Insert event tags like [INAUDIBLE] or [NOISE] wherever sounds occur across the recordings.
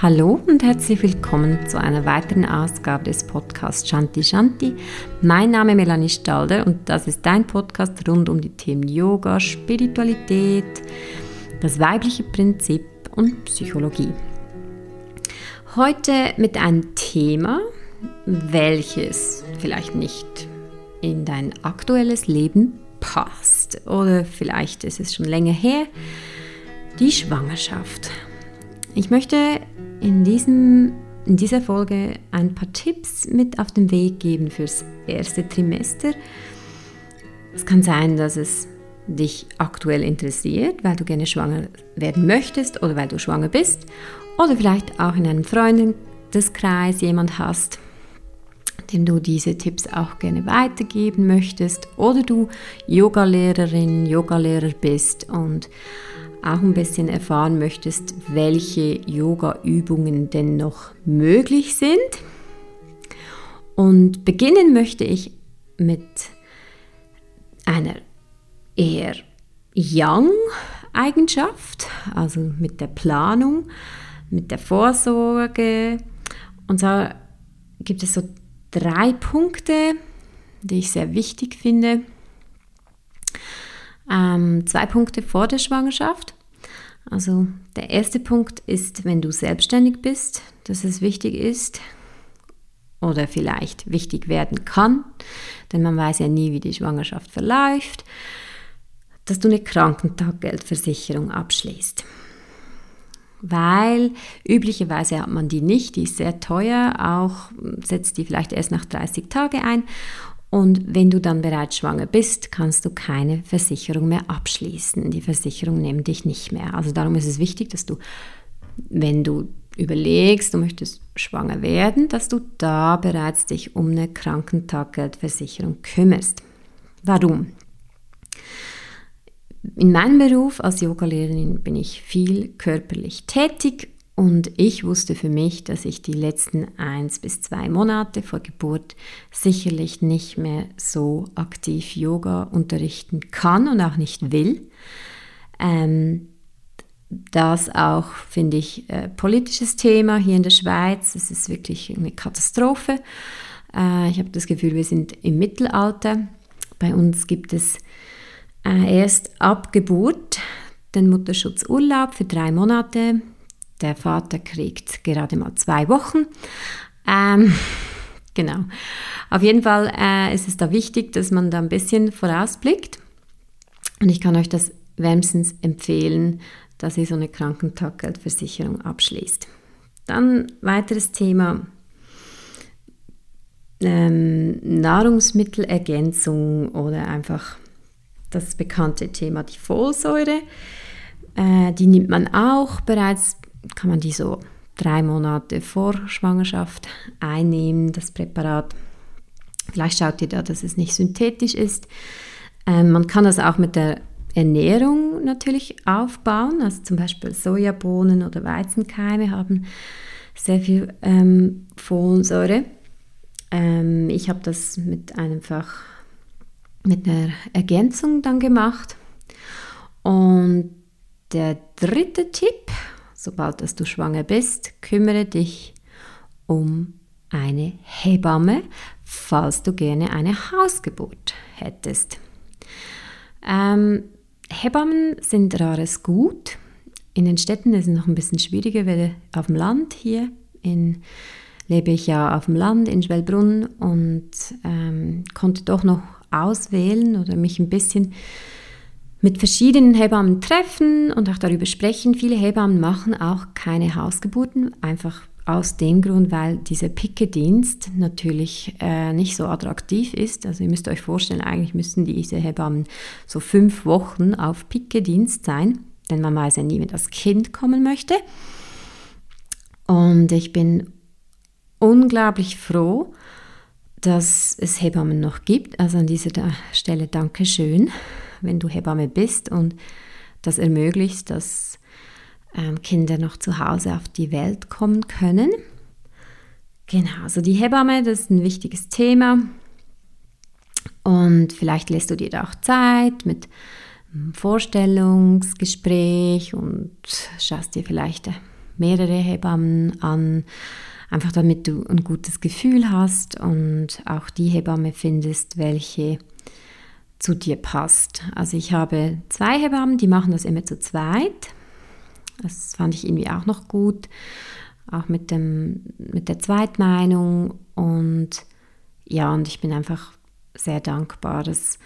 Hallo und herzlich willkommen zu einer weiteren Ausgabe des Podcasts Shanti Shanti. Mein Name ist Melanie Stalder und das ist dein Podcast rund um die Themen Yoga, Spiritualität, das weibliche Prinzip und Psychologie. Heute mit einem Thema, welches vielleicht nicht in dein aktuelles Leben passt oder vielleicht ist es schon länger her, die Schwangerschaft. Ich möchte in, diesem, in dieser Folge ein paar Tipps mit auf den Weg geben fürs erste Trimester. Es kann sein, dass es dich aktuell interessiert, weil du gerne schwanger werden möchtest oder weil du schwanger bist oder vielleicht auch in einem Freundeskreis jemand hast, dem du diese Tipps auch gerne weitergeben möchtest oder du Yogalehrerin, Yogalehrer bist und auch ein bisschen erfahren möchtest, welche Yoga-Übungen denn noch möglich sind. Und beginnen möchte ich mit einer eher Yang-Eigenschaft, also mit der Planung, mit der Vorsorge. Und zwar gibt es so drei Punkte, die ich sehr wichtig finde. Ähm, zwei Punkte vor der Schwangerschaft. Also der erste Punkt ist, wenn du selbstständig bist, dass es wichtig ist oder vielleicht wichtig werden kann, denn man weiß ja nie, wie die Schwangerschaft verläuft, dass du eine Krankentaggeldversicherung abschließt. Weil üblicherweise hat man die nicht, die ist sehr teuer, auch setzt die vielleicht erst nach 30 Tagen ein und wenn du dann bereits schwanger bist, kannst du keine Versicherung mehr abschließen. Die Versicherung nimmt dich nicht mehr. Also darum ist es wichtig, dass du, wenn du überlegst, du möchtest schwanger werden, dass du da bereits dich um eine Krankentaggeldversicherung kümmerst. Warum? In meinem Beruf als Yogalehrerin bin ich viel körperlich tätig und ich wusste für mich, dass ich die letzten eins bis zwei Monate vor Geburt sicherlich nicht mehr so aktiv Yoga unterrichten kann und auch nicht will. Ähm, das auch, finde ich, äh, politisches Thema hier in der Schweiz. Es ist wirklich eine Katastrophe. Äh, ich habe das Gefühl, wir sind im Mittelalter. Bei uns gibt es äh, erst ab Geburt den Mutterschutzurlaub für drei Monate der Vater kriegt gerade mal zwei Wochen. Ähm, [LAUGHS] genau. Auf jeden Fall äh, ist es da wichtig, dass man da ein bisschen vorausblickt. Und ich kann euch das wärmstens empfehlen, dass ihr so eine Krankentaggeldversicherung abschließt. Dann weiteres Thema. Ähm, Nahrungsmittelergänzung oder einfach das bekannte Thema die Folsäure. Äh, die nimmt man auch bereits kann man die so drei Monate vor Schwangerschaft einnehmen, das Präparat. Vielleicht schaut ihr da, dass es nicht synthetisch ist. Ähm, man kann das auch mit der Ernährung natürlich aufbauen. Also zum Beispiel Sojabohnen oder Weizenkeime haben sehr viel ähm, Folsäure. Ähm, ich habe das mit einfach mit einer Ergänzung dann gemacht. Und der dritte Tipp, sobald dass du schwanger bist, kümmere dich um eine Hebamme, falls du gerne eine Hausgeburt hättest. Ähm, Hebammen sind rares Gut. In den Städten ist es noch ein bisschen schwieriger, weil auf dem Land hier in, lebe ich ja auf dem Land in Schwellbrunn und ähm, konnte doch noch auswählen oder mich ein bisschen mit verschiedenen Hebammen treffen und auch darüber sprechen. Viele Hebammen machen auch keine Hausgeburten, einfach aus dem Grund, weil dieser Picke-Dienst natürlich äh, nicht so attraktiv ist. Also ihr müsst euch vorstellen, eigentlich müssten diese Hebammen so fünf Wochen auf Picke-Dienst sein, denn man weiß ja nie, wenn das Kind kommen möchte. Und ich bin unglaublich froh, dass es Hebammen noch gibt. Also an dieser Stelle Dankeschön wenn du Hebamme bist und das ermöglicht, dass ähm, Kinder noch zu Hause auf die Welt kommen können. Genau, also die Hebamme, das ist ein wichtiges Thema. Und vielleicht lässt du dir da auch Zeit mit einem Vorstellungsgespräch und schaust dir vielleicht mehrere Hebammen an, einfach damit du ein gutes Gefühl hast und auch die Hebamme findest, welche zu dir passt. Also ich habe zwei Hebammen, die machen das immer zu zweit. Das fand ich irgendwie auch noch gut, auch mit, dem, mit der Zweitmeinung. Und ja, und ich bin einfach sehr dankbar, dass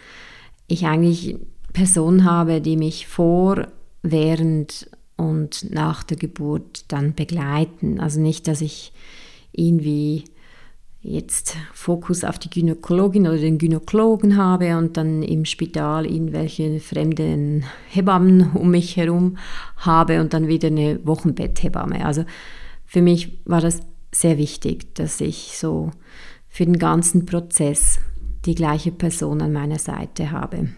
ich eigentlich Personen habe, die mich vor, während und nach der Geburt dann begleiten. Also nicht, dass ich irgendwie jetzt Fokus auf die Gynäkologin oder den Gynäkologen habe und dann im Spital irgendwelche fremden Hebammen [LAUGHS] um mich herum habe und dann wieder eine Wochenbetthebamme. Also für mich war das sehr wichtig, dass ich so für den ganzen Prozess die gleiche Person an meiner Seite habe.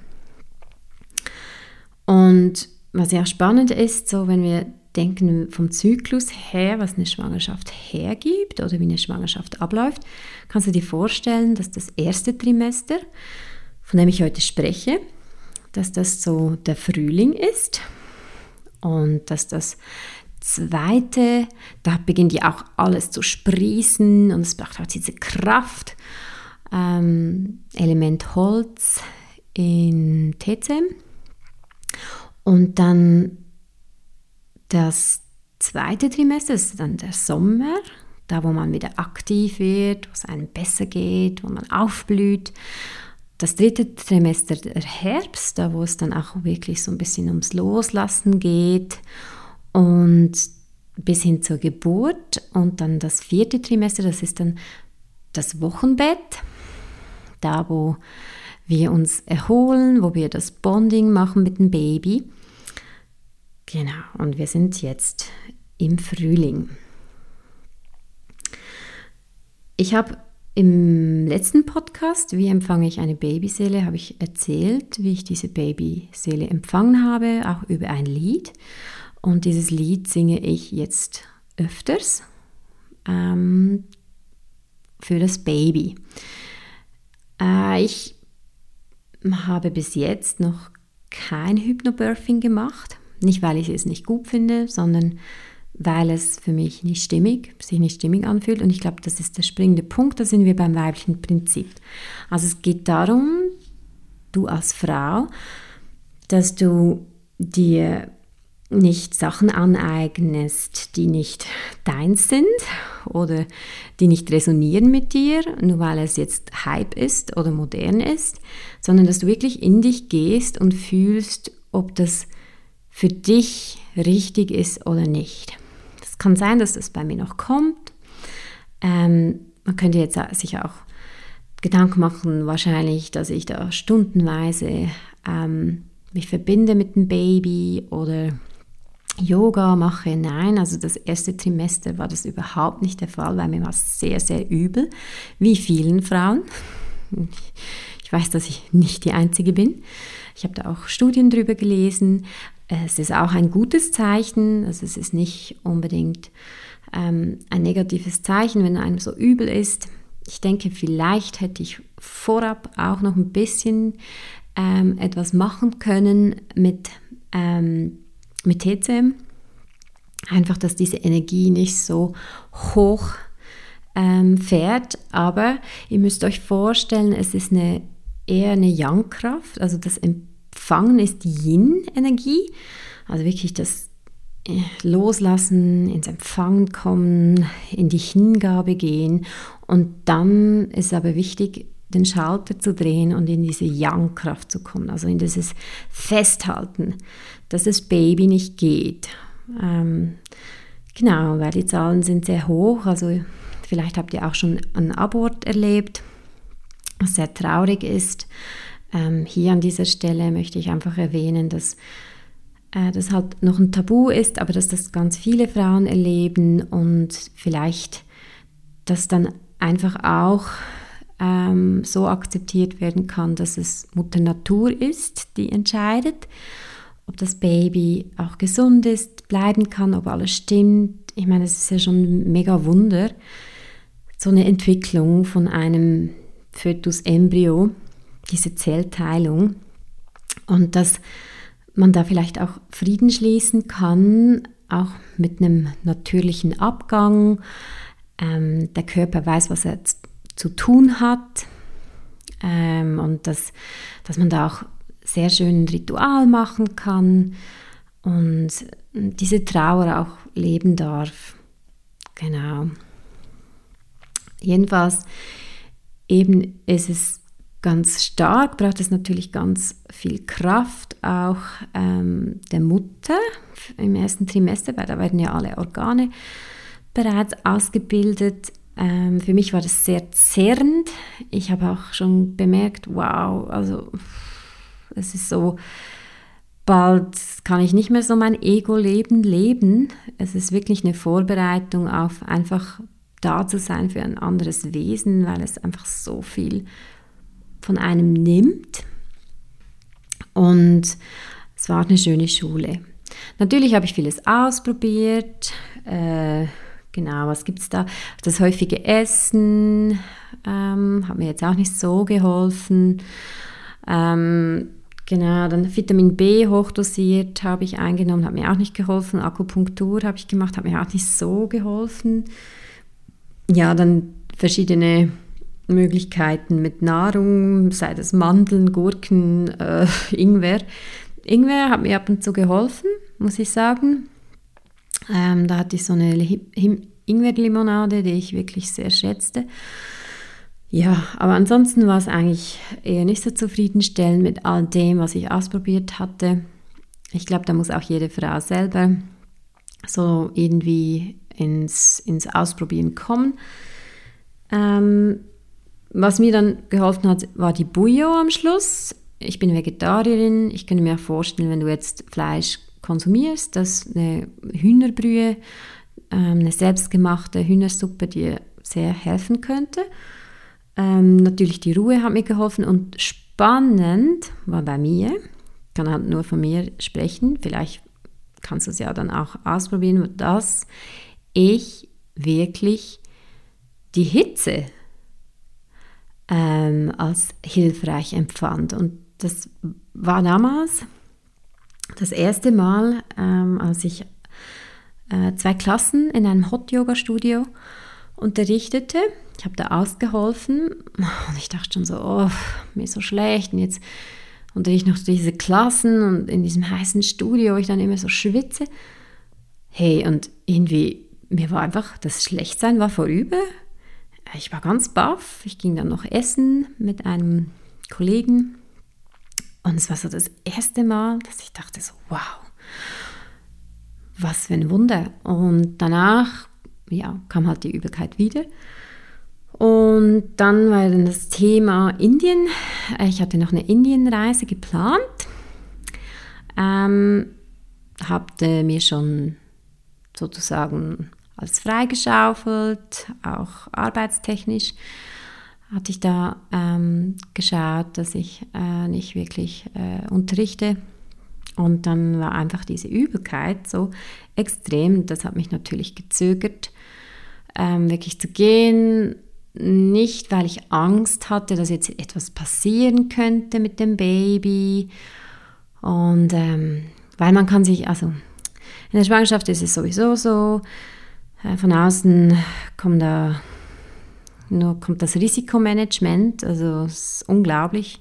Und was ja spannend ist, so wenn wir denken vom Zyklus her, was eine Schwangerschaft hergibt oder wie eine Schwangerschaft abläuft, kannst du dir vorstellen, dass das erste Trimester, von dem ich heute spreche, dass das so der Frühling ist und dass das zweite, da beginnt ja auch alles zu sprießen und es braucht auch diese Kraft. Ähm, Element Holz in TCM. Und dann das zweite Trimester ist dann der Sommer, da wo man wieder aktiv wird, wo es einem besser geht, wo man aufblüht. Das dritte Trimester der Herbst, da wo es dann auch wirklich so ein bisschen ums Loslassen geht und bis hin zur Geburt. Und dann das vierte Trimester, das ist dann das Wochenbett, da wo wir uns erholen, wo wir das Bonding machen mit dem Baby. Genau, und wir sind jetzt im Frühling. Ich habe im letzten Podcast, wie empfange ich eine Babyseele, habe ich erzählt, wie ich diese Babyseele empfangen habe, auch über ein Lied. Und dieses Lied singe ich jetzt öfters ähm, für das Baby. Äh, ich habe bis jetzt noch kein Hypnobirthing gemacht. Nicht, weil ich es nicht gut finde, sondern weil es für mich nicht stimmig, sich nicht stimmig anfühlt. Und ich glaube, das ist der springende Punkt, da sind wir beim weiblichen Prinzip. Also es geht darum, du als Frau, dass du dir nicht Sachen aneignest, die nicht deins sind oder die nicht resonieren mit dir, nur weil es jetzt Hype ist oder modern ist, sondern dass du wirklich in dich gehst und fühlst, ob das für dich richtig ist oder nicht. Es kann sein, dass das bei mir noch kommt. Ähm, man könnte jetzt sich auch Gedanken machen, wahrscheinlich, dass ich da stundenweise ähm, mich verbinde mit dem Baby oder Yoga mache. Nein, also das erste Trimester war das überhaupt nicht der Fall, weil mir war es sehr, sehr übel, wie vielen Frauen. Ich weiß, dass ich nicht die Einzige bin. Ich habe da auch Studien drüber gelesen. Es ist auch ein gutes Zeichen, also es ist nicht unbedingt ähm, ein negatives Zeichen, wenn einem so übel ist. Ich denke, vielleicht hätte ich vorab auch noch ein bisschen ähm, etwas machen können mit, ähm, mit TCM. Einfach, dass diese Energie nicht so hoch ähm, fährt. Aber ihr müsst euch vorstellen, es ist eine, eher eine Yang-Kraft, also das Empfangen ist Yin-Energie, also wirklich das äh, Loslassen, ins Empfangen kommen, in die Hingabe gehen. Und dann ist aber wichtig, den Schalter zu drehen und in diese Yang-Kraft zu kommen, also in dieses Festhalten, dass das Baby nicht geht. Ähm, genau, weil die Zahlen sind sehr hoch, also vielleicht habt ihr auch schon einen Abort erlebt, was sehr traurig ist. Ähm, hier an dieser Stelle möchte ich einfach erwähnen, dass äh, das halt noch ein Tabu ist, aber dass das ganz viele Frauen erleben und vielleicht das dann einfach auch ähm, so akzeptiert werden kann, dass es Mutter Natur ist, die entscheidet, ob das Baby auch gesund ist, bleiben kann, ob alles stimmt. Ich meine, es ist ja schon ein mega Wunder, so eine Entwicklung von einem Fötus-Embryo diese Zellteilung und dass man da vielleicht auch Frieden schließen kann, auch mit einem natürlichen Abgang. Ähm, der Körper weiß, was er zu tun hat ähm, und dass, dass man da auch sehr schön ein Ritual machen kann und diese Trauer auch leben darf. Genau. Jedenfalls eben ist es ganz stark, braucht es natürlich ganz viel Kraft auch ähm, der Mutter im ersten Trimester, weil da werden ja alle Organe bereits ausgebildet. Ähm, für mich war das sehr zerrend. Ich habe auch schon bemerkt, wow, also es ist so, bald kann ich nicht mehr so mein Ego-Leben leben. Es ist wirklich eine Vorbereitung auf einfach da zu sein für ein anderes Wesen, weil es einfach so viel von einem nimmt. Und es war eine schöne Schule. Natürlich habe ich vieles ausprobiert. Äh, genau, was gibt es da? Das häufige Essen ähm, hat mir jetzt auch nicht so geholfen. Ähm, genau, dann Vitamin B hochdosiert habe ich eingenommen, hat mir auch nicht geholfen. Akupunktur habe ich gemacht, hat mir auch nicht so geholfen. Ja, dann verschiedene Möglichkeiten mit Nahrung, sei das Mandeln, Gurken, äh, [LAUGHS] Ingwer. Ingwer hat mir ab und zu geholfen, muss ich sagen. Ähm, da hatte ich so eine Ingwerlimonade, die ich wirklich sehr schätzte. Ja, aber ansonsten war es eigentlich eher nicht so zufriedenstellend mit all dem, was ich ausprobiert hatte. Ich glaube, da muss auch jede Frau selber so irgendwie ins, ins Ausprobieren kommen. Ähm, was mir dann geholfen hat, war die Bouillon am Schluss. Ich bin Vegetarierin. Ich könnte mir vorstellen, wenn du jetzt Fleisch konsumierst, dass eine Hühnerbrühe, ähm, eine selbstgemachte Hühnersuppe dir sehr helfen könnte. Ähm, natürlich die Ruhe hat mir geholfen und spannend war bei mir, ich kann halt nur von mir sprechen, vielleicht kannst du es ja dann auch ausprobieren, dass ich wirklich die Hitze ähm, als hilfreich empfand. Und das war damals das erste Mal, ähm, als ich äh, zwei Klassen in einem Hot-Yoga-Studio unterrichtete. Ich habe da ausgeholfen [LAUGHS] und ich dachte schon so, oh, mir ist so schlecht und jetzt unterrichte ich noch diese Klassen und in diesem heißen Studio, wo ich dann immer so schwitze. Hey, und irgendwie, mir war einfach, das Schlechtsein war vorüber ich war ganz baff. Ich ging dann noch essen mit einem Kollegen. Und es war so das erste Mal, dass ich dachte so, wow, was für ein Wunder. Und danach, ja, kam halt die Übelkeit wieder. Und dann war dann das Thema Indien. Ich hatte noch eine Indienreise geplant. Ähm, hatte mir schon sozusagen als freigeschaufelt, auch arbeitstechnisch hatte ich da ähm, geschaut, dass ich äh, nicht wirklich äh, unterrichte. Und dann war einfach diese Übelkeit so extrem. Das hat mich natürlich gezögert, ähm, wirklich zu gehen. Nicht, weil ich Angst hatte, dass jetzt etwas passieren könnte mit dem Baby. Und ähm, weil man kann sich, also in der Schwangerschaft ist es sowieso so, von außen kommt da nur kommt das Risikomanagement, also es ist unglaublich.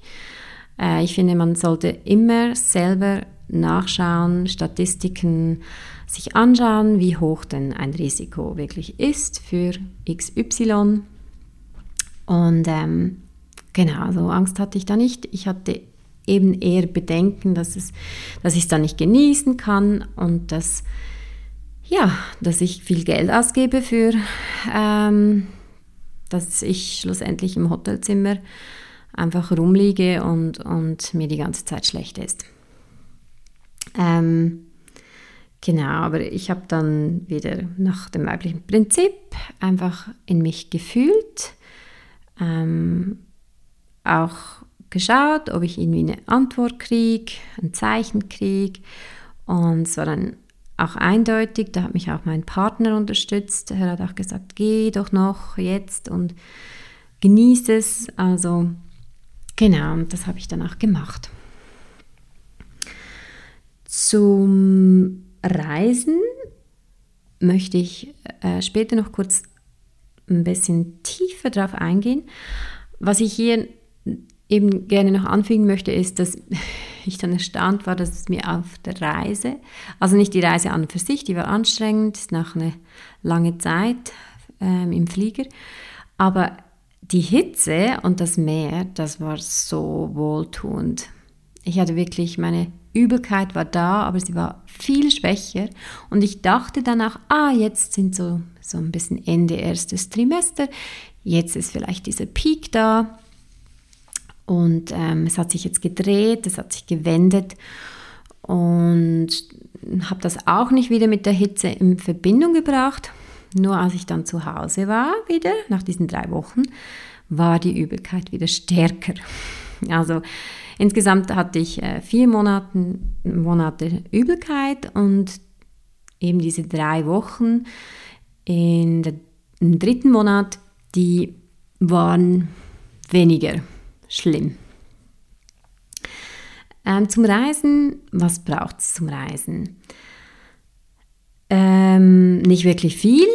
Äh, ich finde, man sollte immer selber nachschauen, Statistiken sich anschauen, wie hoch denn ein Risiko wirklich ist für XY. Und ähm, genau, so Angst hatte ich da nicht. Ich hatte eben eher Bedenken, dass, es, dass ich es dann nicht genießen kann und dass ja, dass ich viel Geld ausgebe für, ähm, dass ich schlussendlich im Hotelzimmer einfach rumliege und, und mir die ganze Zeit schlecht ist. Ähm, genau, aber ich habe dann wieder nach dem weiblichen Prinzip einfach in mich gefühlt, ähm, auch geschaut, ob ich irgendwie eine Antwort kriege, ein Zeichen kriege. Und es war dann auch eindeutig, da hat mich auch mein Partner unterstützt. Er hat auch gesagt, geh doch noch jetzt und genieße es. Also genau, das habe ich dann auch gemacht. Zum Reisen möchte ich äh, später noch kurz ein bisschen tiefer drauf eingehen. Was ich hier eben gerne noch anfügen möchte, ist, dass [LAUGHS] ich dann erstaunt war, dass es mir auf der Reise, also nicht die Reise an und für sich, die war anstrengend, nach einer langen Zeit ähm, im Flieger, aber die Hitze und das Meer, das war so wohltuend. Ich hatte wirklich, meine Übelkeit war da, aber sie war viel schwächer. Und ich dachte dann auch, ah, jetzt sind so, so ein bisschen Ende erstes Trimester, jetzt ist vielleicht dieser Peak da. Und ähm, es hat sich jetzt gedreht, es hat sich gewendet. Und habe das auch nicht wieder mit der Hitze in Verbindung gebracht. Nur als ich dann zu Hause war, wieder nach diesen drei Wochen, war die Übelkeit wieder stärker. Also insgesamt hatte ich äh, vier Monate, Monate Übelkeit und eben diese drei Wochen in der, im dritten Monat, die waren weniger schlimm. Ähm, zum Reisen, was braucht es zum Reisen? Ähm, nicht wirklich viel.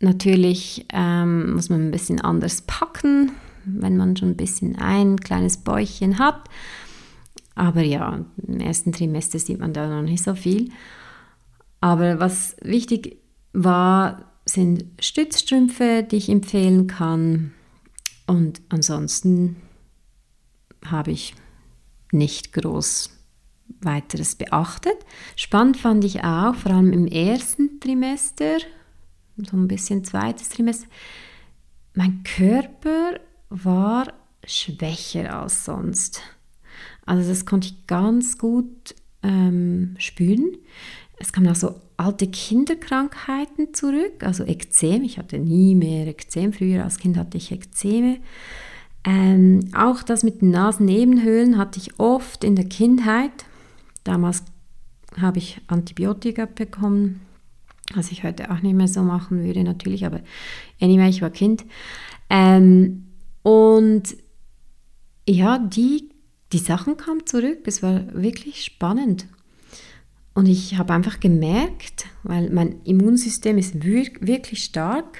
Natürlich ähm, muss man ein bisschen anders packen, wenn man schon ein bisschen ein kleines Bäuchchen hat. Aber ja, im ersten Trimester sieht man da noch nicht so viel. Aber was wichtig war, sind Stützstrümpfe, die ich empfehlen kann. Und ansonsten habe ich nicht groß weiteres beachtet. Spannend fand ich auch, vor allem im ersten Trimester, so ein bisschen zweites Trimester, mein Körper war schwächer als sonst. Also das konnte ich ganz gut ähm, spüren. Es kamen auch so alte Kinderkrankheiten zurück, also Ekzem. Ich hatte nie mehr Ekzem. Früher als Kind hatte ich Ekzeme. Ähm, auch das mit den Nasennebenhöhlen hatte ich oft in der Kindheit. Damals habe ich Antibiotika bekommen, was ich heute auch nicht mehr so machen würde natürlich, aber anyway, ich war Kind. Ähm, und ja, die, die Sachen kamen zurück. Es war wirklich spannend. Und ich habe einfach gemerkt, weil mein Immunsystem ist wirklich stark.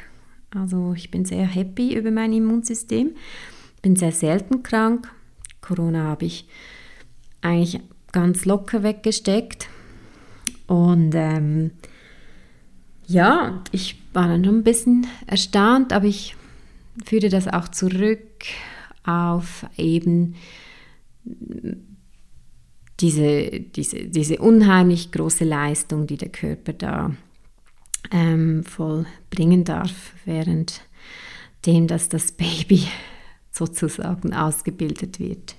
Also ich bin sehr happy über mein Immunsystem. Bin sehr selten krank. Corona habe ich eigentlich ganz locker weggesteckt. Und ähm, ja, ich war dann schon ein bisschen erstaunt, aber ich führe das auch zurück auf eben diese, diese, diese unheimlich große Leistung, die der Körper da ähm, vollbringen darf, während dem, dass das Baby [LAUGHS] sozusagen ausgebildet wird.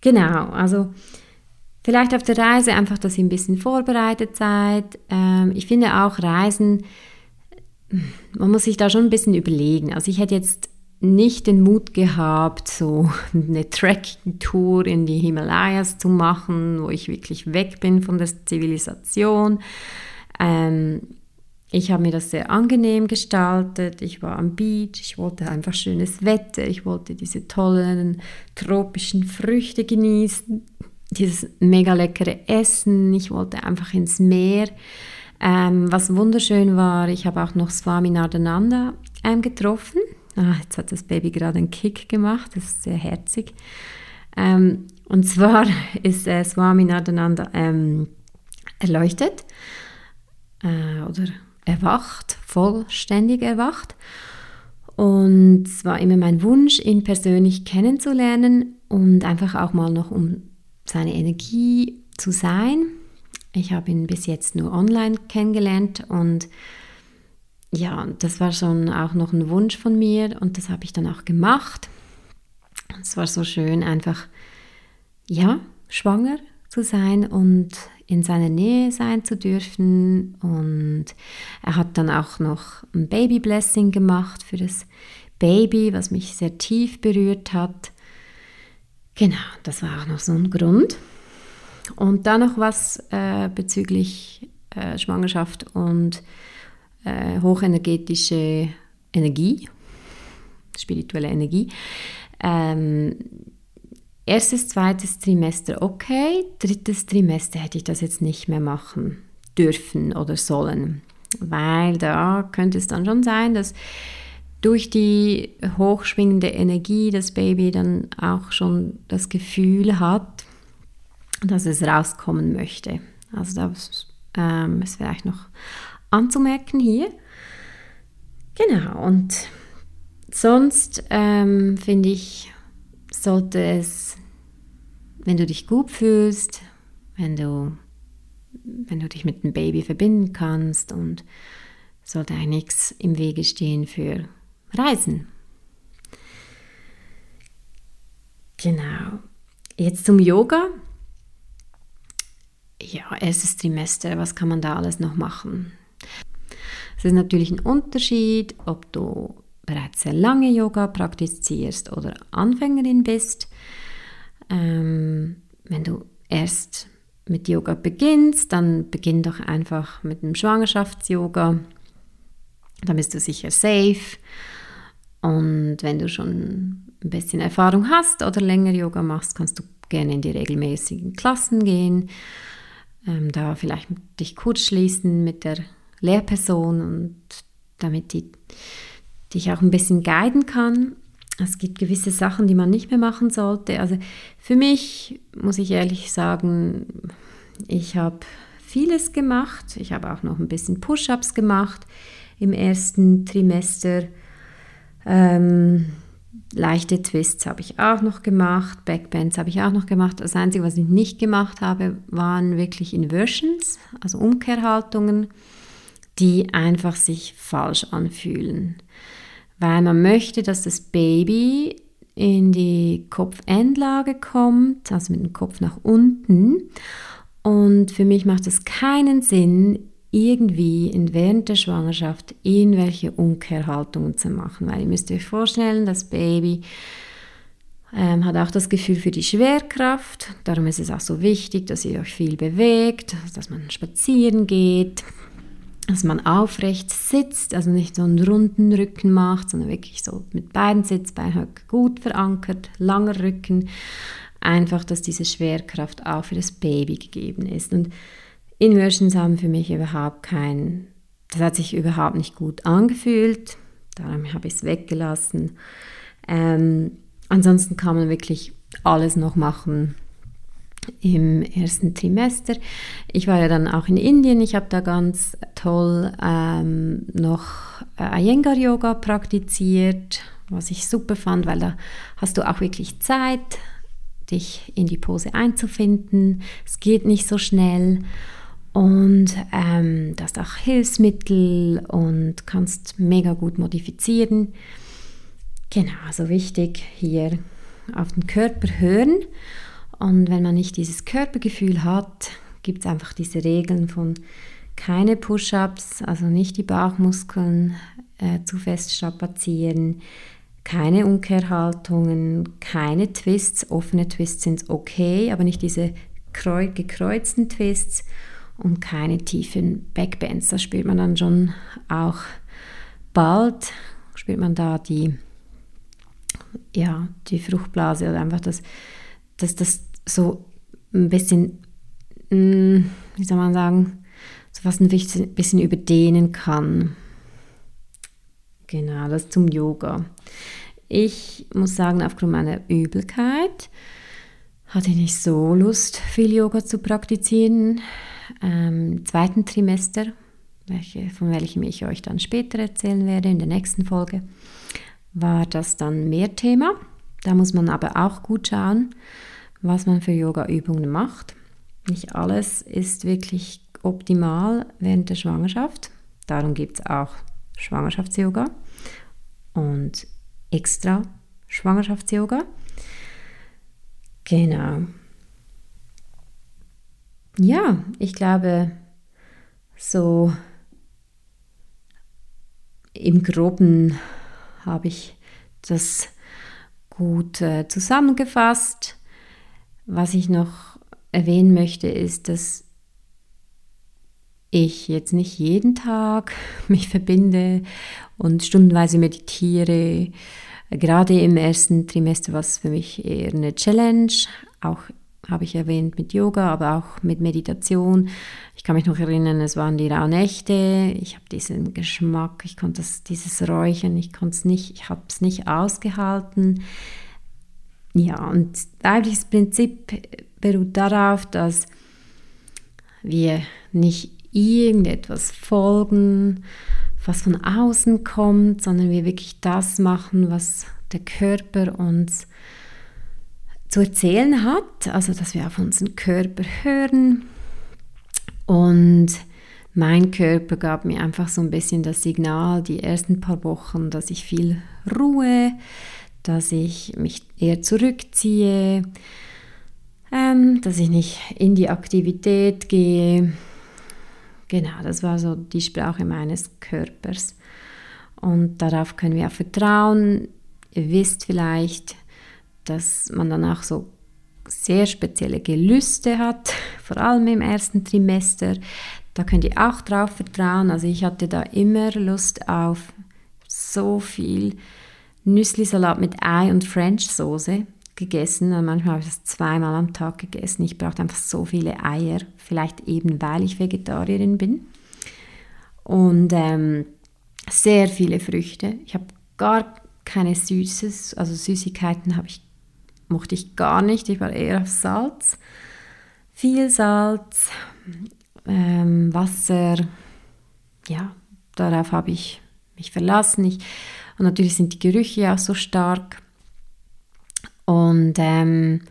Genau, also Vielleicht auf der Reise einfach, dass ihr ein bisschen vorbereitet seid. Ähm, ich finde auch Reisen, man muss sich da schon ein bisschen überlegen. Also ich hätte jetzt nicht den Mut gehabt, so eine Trekking-Tour in die Himalayas zu machen, wo ich wirklich weg bin von der Zivilisation. Ähm, ich habe mir das sehr angenehm gestaltet. Ich war am Beach, ich wollte einfach schönes Wetter, ich wollte diese tollen tropischen Früchte genießen dieses mega leckere Essen. Ich wollte einfach ins Meer. Ähm, was wunderschön war, ich habe auch noch Swami Nardananda ähm, getroffen. Ah, jetzt hat das Baby gerade einen Kick gemacht, das ist sehr herzig. Ähm, und zwar [LAUGHS] ist äh, Swami Nardananda ähm, erleuchtet äh, oder erwacht, vollständig erwacht. Und es war immer mein Wunsch, ihn persönlich kennenzulernen und einfach auch mal noch um seine Energie zu sein. Ich habe ihn bis jetzt nur online kennengelernt und ja, das war schon auch noch ein Wunsch von mir und das habe ich dann auch gemacht. Es war so schön, einfach, ja, schwanger zu sein und in seiner Nähe sein zu dürfen. Und er hat dann auch noch ein Baby Blessing gemacht für das Baby, was mich sehr tief berührt hat. Genau, das war auch noch so ein Grund. Und dann noch was äh, bezüglich äh, Schwangerschaft und äh, hochenergetische Energie, spirituelle Energie. Ähm, erstes, zweites Trimester okay, drittes Trimester hätte ich das jetzt nicht mehr machen dürfen oder sollen. Weil da könnte es dann schon sein, dass durch die hochschwingende Energie das Baby dann auch schon das Gefühl hat, dass es rauskommen möchte. Also das ähm, ist vielleicht noch anzumerken hier. Genau, und sonst ähm, finde ich, sollte es, wenn du dich gut fühlst, wenn du, wenn du dich mit dem Baby verbinden kannst und sollte eigentlich nichts im Wege stehen für Reisen. Genau. Jetzt zum Yoga. Ja, erstes Trimester, was kann man da alles noch machen? Es ist natürlich ein Unterschied, ob du bereits sehr lange Yoga praktizierst oder Anfängerin bist. Ähm, wenn du erst mit Yoga beginnst, dann beginn doch einfach mit dem Schwangerschafts-Yoga. Dann bist du sicher safe. Und wenn du schon ein bisschen Erfahrung hast oder länger Yoga machst, kannst du gerne in die regelmäßigen Klassen gehen. Ähm, da vielleicht dich kurz schließen mit der Lehrperson und damit die dich auch ein bisschen guiden kann. Es gibt gewisse Sachen, die man nicht mehr machen sollte. Also für mich muss ich ehrlich sagen, ich habe vieles gemacht. Ich habe auch noch ein bisschen Push-ups gemacht im ersten Trimester. Ähm, leichte Twists habe ich auch noch gemacht, Backbends habe ich auch noch gemacht. Das Einzige, was ich nicht gemacht habe, waren wirklich Inversions, also Umkehrhaltungen, die einfach sich falsch anfühlen weil man möchte, dass das Baby in die Kopfendlage kommt, also mit dem Kopf nach unten. Und für mich macht es keinen Sinn, irgendwie in während der Schwangerschaft irgendwelche Umkehrhaltungen zu machen, weil ihr müsst euch vorstellen, das Baby ähm, hat auch das Gefühl für die Schwerkraft. Darum ist es auch so wichtig, dass ihr euch viel bewegt, dass man spazieren geht, dass man aufrecht sitzt, also nicht so einen runden Rücken macht, sondern wirklich so mit beiden Sitzbeinen gut verankert, langer Rücken. Einfach, dass diese Schwerkraft auch für das Baby gegeben ist. Und Inversions haben für mich überhaupt kein, das hat sich überhaupt nicht gut angefühlt. Darum habe ich es weggelassen. Ähm, ansonsten kann man wirklich alles noch machen, im ersten Trimester. Ich war ja dann auch in Indien. Ich habe da ganz toll ähm, noch äh, Iyengar Yoga praktiziert, was ich super fand, weil da hast du auch wirklich Zeit, dich in die Pose einzufinden. Es geht nicht so schnell und ähm, du hast auch Hilfsmittel und kannst mega gut modifizieren. Genau, also wichtig hier auf den Körper hören und wenn man nicht dieses Körpergefühl hat, gibt es einfach diese Regeln von keine Push-ups, also nicht die Bauchmuskeln äh, zu fest strapazieren, keine Umkehrhaltungen, keine Twists. Offene Twists sind okay, aber nicht diese gekreuzten Twists und keine tiefen Backbends. Das spürt man dann schon auch bald, spürt man da die, ja, die Fruchtblase oder einfach das, das, das so ein bisschen, mm, wie soll man sagen, so fast ein bisschen überdehnen kann. Genau, das zum Yoga. Ich muss sagen, aufgrund meiner Übelkeit hatte ich nicht so Lust, viel Yoga zu praktizieren. Ähm, Im zweiten Trimester, welche, von welchem ich euch dann später erzählen werde, in der nächsten Folge, war das dann mehr Thema. Da muss man aber auch gut schauen, was man für Yoga-Übungen macht. Nicht alles ist wirklich optimal während der Schwangerschaft. Darum gibt es auch Schwangerschafts-Yoga und extra Schwangerschafts-Yoga. Genau. Ja, ich glaube, so im groben habe ich das gut äh, zusammengefasst. Was ich noch erwähnen möchte, ist, dass ich jetzt nicht jeden Tag [LAUGHS] mich verbinde und stundenweise meditiere. Gerade im ersten Trimester war es für mich eher eine Challenge, auch habe ich erwähnt, mit Yoga, aber auch mit Meditation. Ich kann mich noch erinnern, es waren die Rauhnächte. Ich habe diesen Geschmack, ich konnte das, dieses Räuchern, ich konnte es nicht, ich habe es nicht ausgehalten. Ja, und weibliches Prinzip beruht darauf, dass wir nicht irgendetwas folgen, was von außen kommt, sondern wir wirklich das machen, was der Körper uns zu erzählen hat, also dass wir auf unseren Körper hören. Und mein Körper gab mir einfach so ein bisschen das Signal, die ersten paar Wochen, dass ich viel Ruhe, dass ich mich eher zurückziehe, ähm, dass ich nicht in die Aktivität gehe. Genau, das war so die Sprache meines Körpers. Und darauf können wir auch vertrauen. Ihr wisst vielleicht, dass man dann auch so sehr spezielle Gelüste hat, [LAUGHS] vor allem im ersten Trimester. Da könnt ihr auch drauf vertrauen. Also ich hatte da immer Lust auf so viel Nüsslisalat mit Ei und French Soße gegessen. Und manchmal habe ich das zweimal am Tag gegessen. Ich brauchte einfach so viele Eier, vielleicht eben weil ich Vegetarierin bin. Und ähm, sehr viele Früchte. Ich habe gar keine Süßes, also Süßigkeiten habe ich mochte ich gar nicht. Ich war eher auf Salz. Viel Salz, ähm, Wasser. Ja, darauf habe ich mich verlassen. Ich, und natürlich sind die Gerüche auch so stark. Und ähm,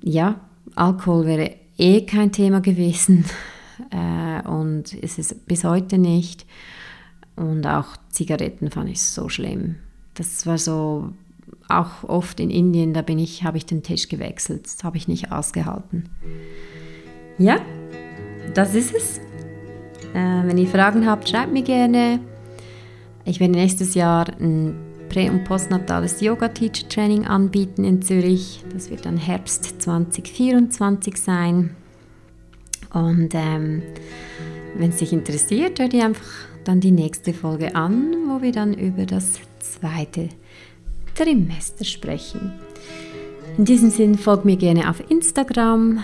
ja, Alkohol wäre eh kein Thema gewesen [LAUGHS] äh, und ist es bis heute nicht. Und auch Zigaretten fand ich so schlimm. Das war so auch oft in Indien, da bin ich, habe ich den Tisch gewechselt, das habe ich nicht ausgehalten. Ja, das ist es. Äh, wenn ihr Fragen habt, schreibt mir gerne. Ich werde nächstes Jahr ein prä- und postnatales Yoga-Teacher-Training anbieten in Zürich. Das wird dann Herbst 2024 sein. Und ähm, wenn es dich interessiert, hört ihr einfach dann die nächste Folge an, wo wir dann über das zweite Trimester sprechen. In diesem Sinn folgt mir gerne auf Instagram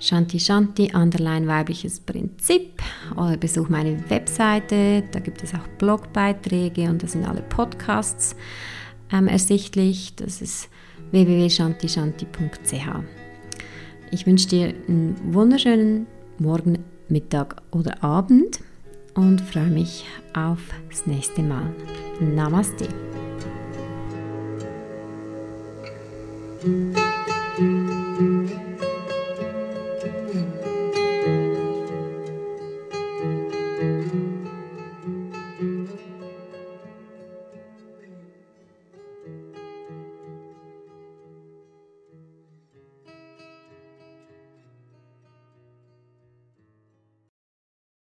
Shanti Shanti, underline weibliches Prinzip oder besuch meine Webseite, da gibt es auch Blogbeiträge und da sind alle Podcasts ähm, ersichtlich. Das ist www.shantishanti.ch. Ich wünsche dir einen wunderschönen Morgen, Mittag oder Abend und freue mich auf das nächste Mal. Namaste.